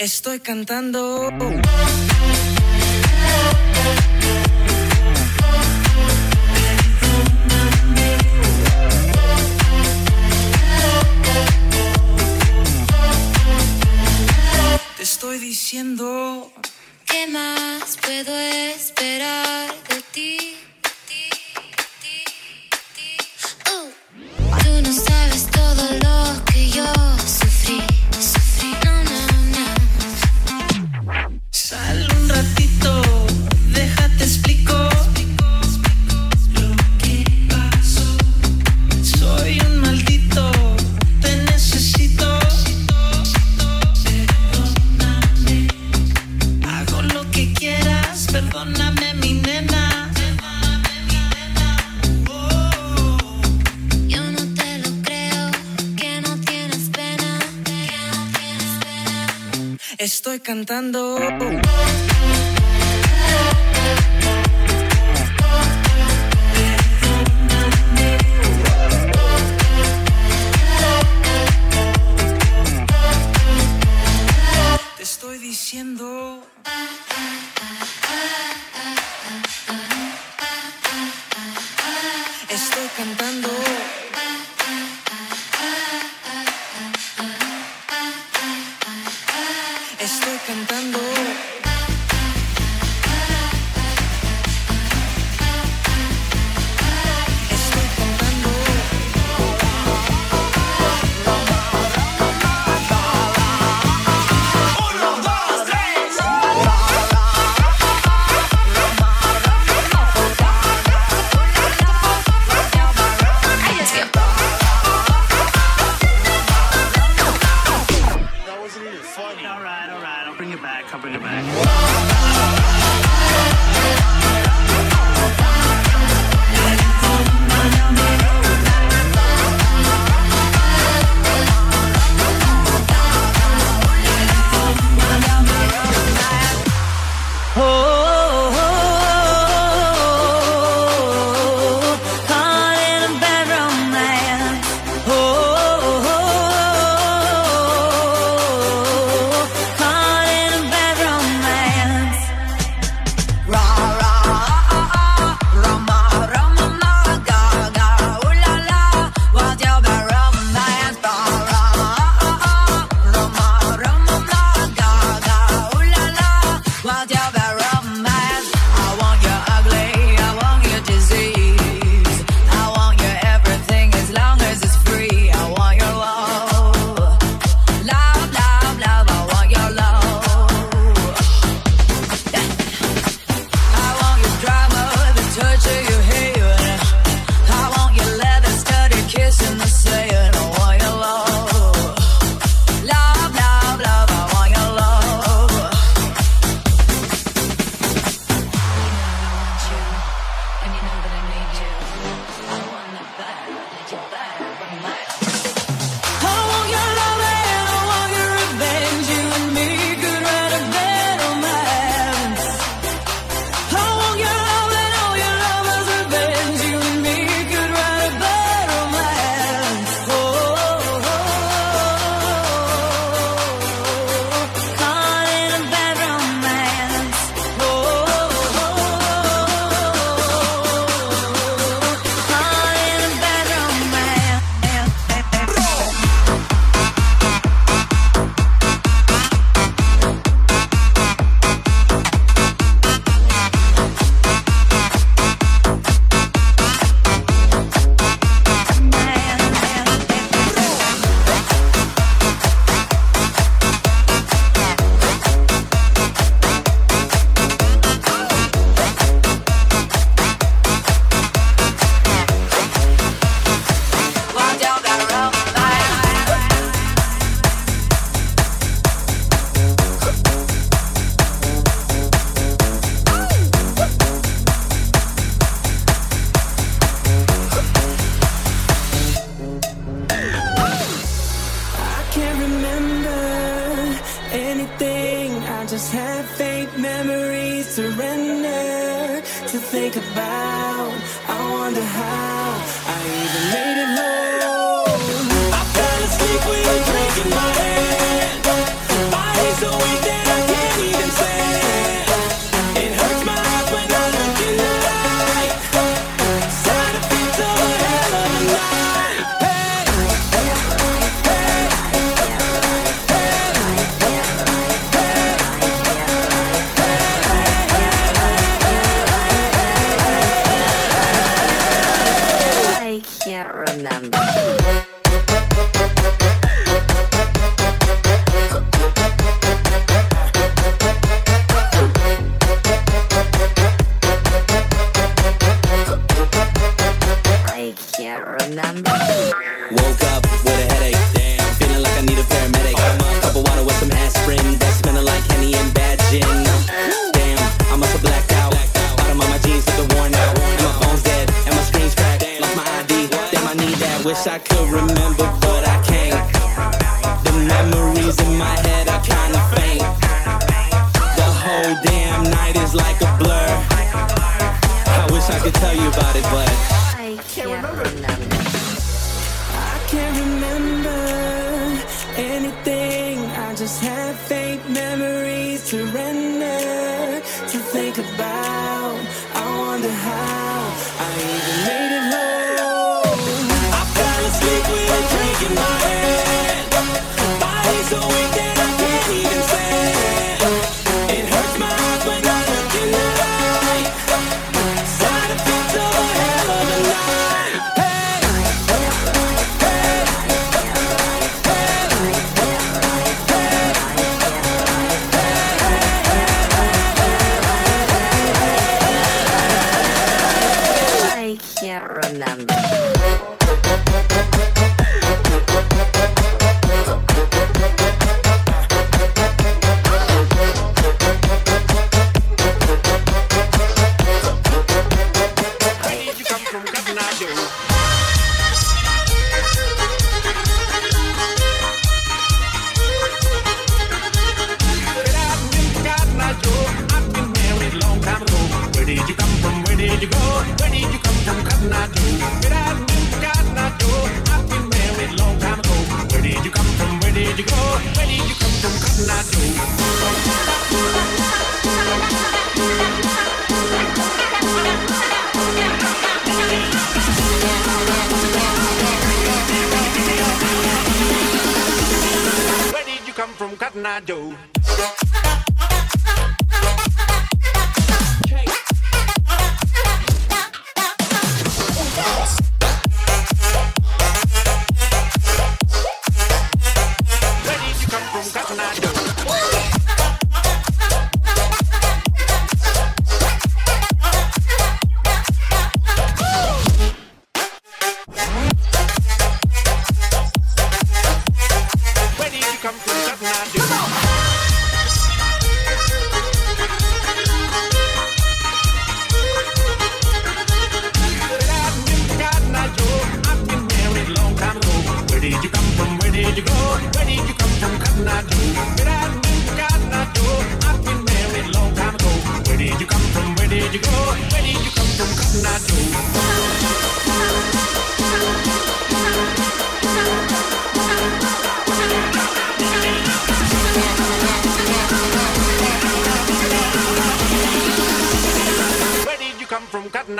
Estoy cantando. Te estoy diciendo. ¿Qué más puedo esperar de ti? estoy cantando. I just have fake memories surrender to think about. I wonder how I even made it home. I fell asleep when drinking my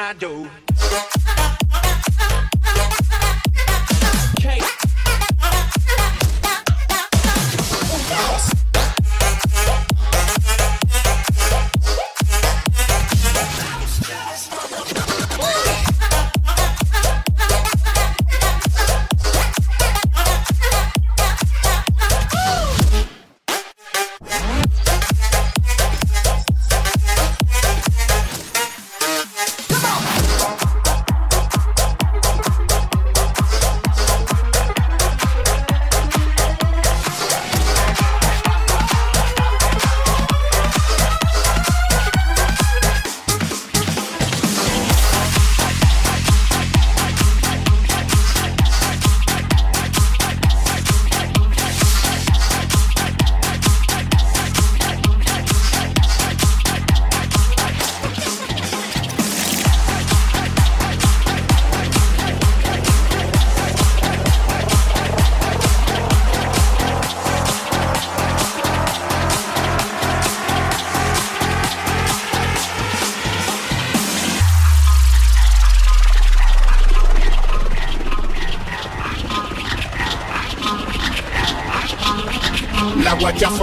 I do.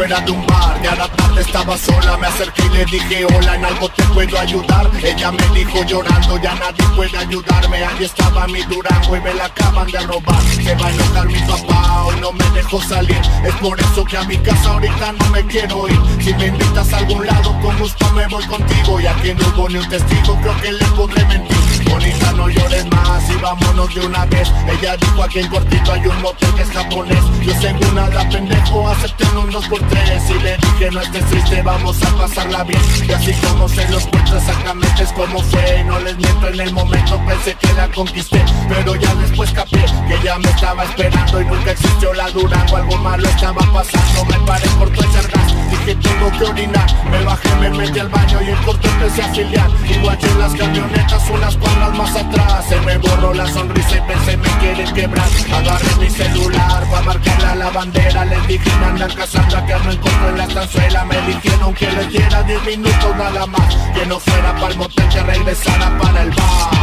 De un bar Ya la tarde estaba sola, me acerqué y le dije hola En algo te puedo ayudar Ella me dijo llorando, ya nadie puede ayudarme Ahí estaba mi Durango y me la acaban de robar. Se va a enojar mi papá, hoy no me dejó salir. Es por eso que a mi casa ahorita no me quiero ir. Si me invitas a algún lado, con gusto me voy contigo. Y aquí no hubo ni un testigo, creo que le podré mentir. Bonita, no llores más y vámonos de una vez. Ella dijo aquí en cortito hay un motel que es japonés Yo según nada pendejo, acepté un 2 por 3 Y le dije no estés triste, vamos a pasarla bien Y así como se los cuento exactamente es como fue No les miento, en el momento pensé que la conquisté Pero ya después capé que ella me estaba esperando Y nunca existió la Durango, algo malo estaba pasando. Me paré por echar gas, dije tengo que orinar Me bajé, me metí al baño y en corto empecé a filiar. Igual en las camionetas, unas cuadras más atrás. Se me borró la sonrisa y pensé me quieren quebrar Agarré mi celular para marcarle a la bandera. Les dije andan cazando que no encuentro en la estanzuela Me dijeron que les diera 10 minutos nada más Que no fuera para el motel, que regresara para el bar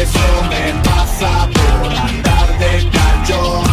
Eso me pasa por andar de cachondo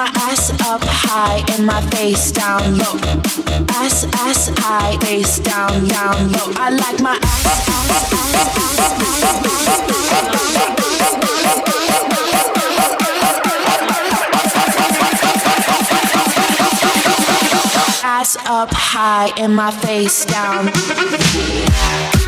my ass up high and my face down low. Ass, ass, high, face down, down low. I like my ass, ass, ass, ass, ass, ass, ass, ass, ass. ass up high and my face down.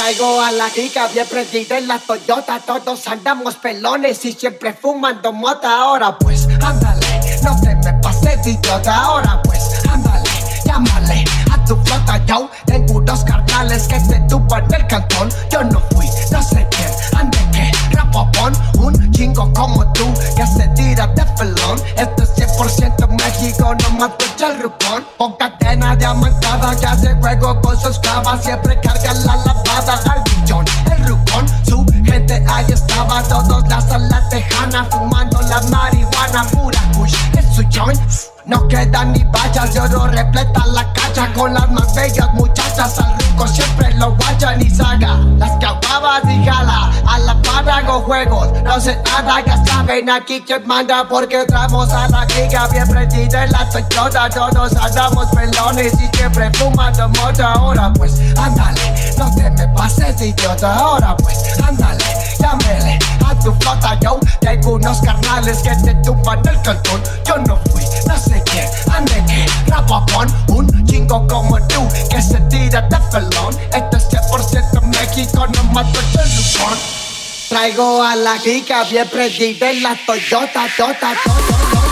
Traigo a la giga bien prendida en la Toyota. Todos andamos pelones y siempre fumando mota. Ahora pues, ándale, no te me pases de idiota. Ahora pues, ándale, llámale a tu flota. Yo tengo unos carnales que se tupan el cantón. Yo no fui, no sé quién, ande que rapopón. Un chingo como tú que se tira de pelón. Esto es 100% México, no mato el rupón. Pon cadena diamantada que hace juego con sus clavas. Siempre carga la estaba. Todos la sala tejana fumando la marihuana pura kush. En su joint. No quedan ni vallas, de oro repleta la cacha con las más bellas muchachas. Al rico siempre lo guachan y saga. Las cababas y jala, a la par hago juegos. No sé nada, ya saben aquí quién manda porque entramos a la giga bien prendida en la Toyota. Todos andamos pelones y siempre fumando. Ahora pues, ándale, no te me pases idiota. Ahora pues, ándale, llámele a tu flota. Yo tengo unos carnales que te tumban el cantón. Yo no fui, no sé quién, ande que rapapón. Un chingo como tú que se tira de pelón. Esto es 100% México, no mato el lupón. Traigo a la giga bien prendida en la Toyota, Tota, Tota.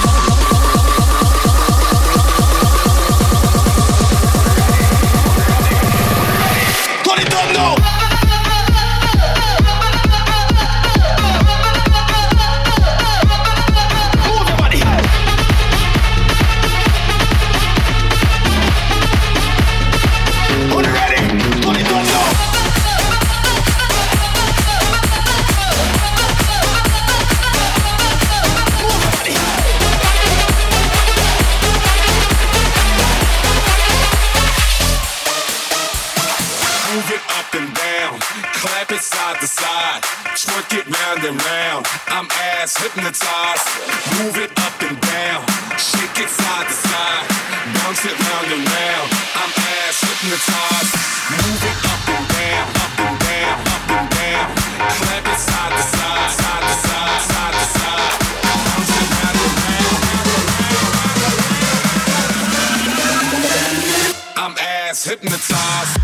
Hypnotized.